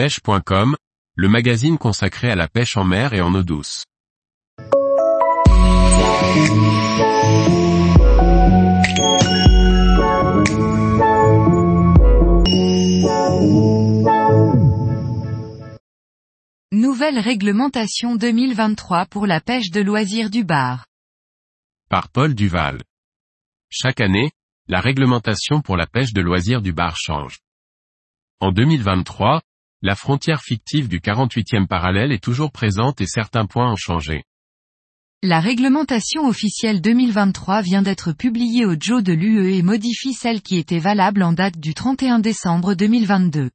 pêche.com, le magazine consacré à la pêche en mer et en eau douce. Nouvelle réglementation 2023 pour la pêche de loisirs du bar. Par Paul Duval. Chaque année, la réglementation pour la pêche de loisirs du bar change. En 2023, la frontière fictive du 48e parallèle est toujours présente et certains points ont changé. La réglementation officielle 2023 vient d'être publiée au Joe de l'UE et modifie celle qui était valable en date du 31 décembre 2022.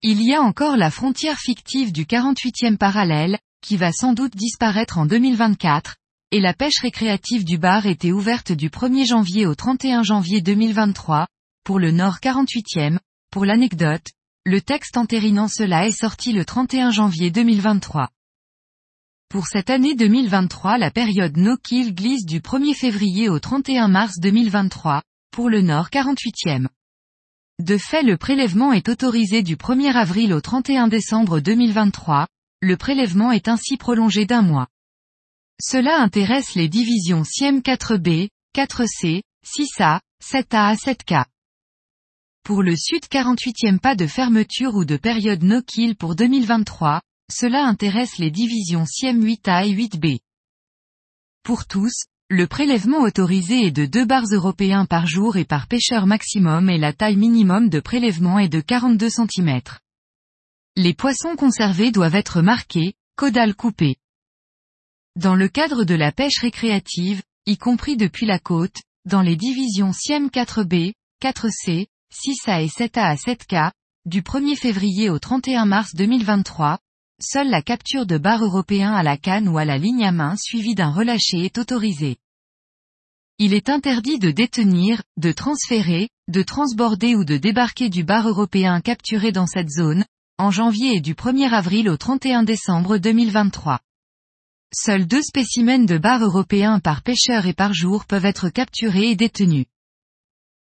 Il y a encore la frontière fictive du 48e parallèle, qui va sans doute disparaître en 2024, et la pêche récréative du bar était ouverte du 1er janvier au 31 janvier 2023, pour le nord 48e, pour l'anecdote, le texte entérinant cela est sorti le 31 janvier 2023. Pour cette année 2023 la période no-kill glisse du 1er février au 31 mars 2023, pour le nord 48e. De fait le prélèvement est autorisé du 1er avril au 31 décembre 2023, le prélèvement est ainsi prolongé d'un mois. Cela intéresse les divisions SIEM 4B, 4C, 6A, 7A à 7K. Pour le sud 48e pas de fermeture ou de période no-kill pour 2023, cela intéresse les divisions SIEM 8A et 8B. Pour tous, le prélèvement autorisé est de 2 bars européens par jour et par pêcheur maximum et la taille minimum de prélèvement est de 42 cm. Les poissons conservés doivent être marqués, caudales coupées. Dans le cadre de la pêche récréative, y compris depuis la côte, dans les divisions SIEM 4B, 4C, 6A et 7A à 7K, du 1er février au 31 mars 2023, seule la capture de bar européen à la canne ou à la ligne à main suivie d'un relâché est autorisée. Il est interdit de détenir, de transférer, de transborder ou de débarquer du bar européen capturé dans cette zone, en janvier et du 1er avril au 31 décembre 2023. Seuls deux spécimens de bar européens par pêcheur et par jour peuvent être capturés et détenus.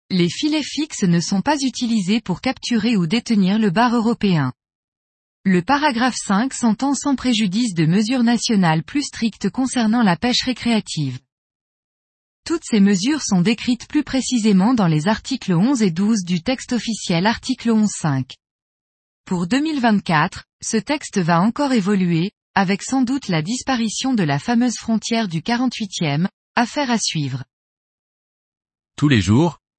Les filets fixes ne sont pas utilisés pour capturer ou détenir le bar européen. Le paragraphe 5 s'entend sans préjudice de mesures nationales plus strictes concernant la pêche récréative. Toutes ces mesures sont décrites plus précisément dans les articles 11 et 12 du texte officiel article 11.5. Pour 2024, ce texte va encore évoluer, avec sans doute la disparition de la fameuse frontière du 48e, affaire à suivre. Tous les jours,